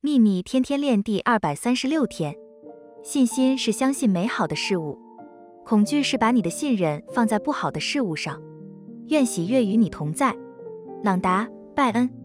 秘密天天练第二百三十六天。信心是相信美好的事物。恐惧是把你的信任放在不好的事物上。愿喜悦与你同在。朗达拜恩。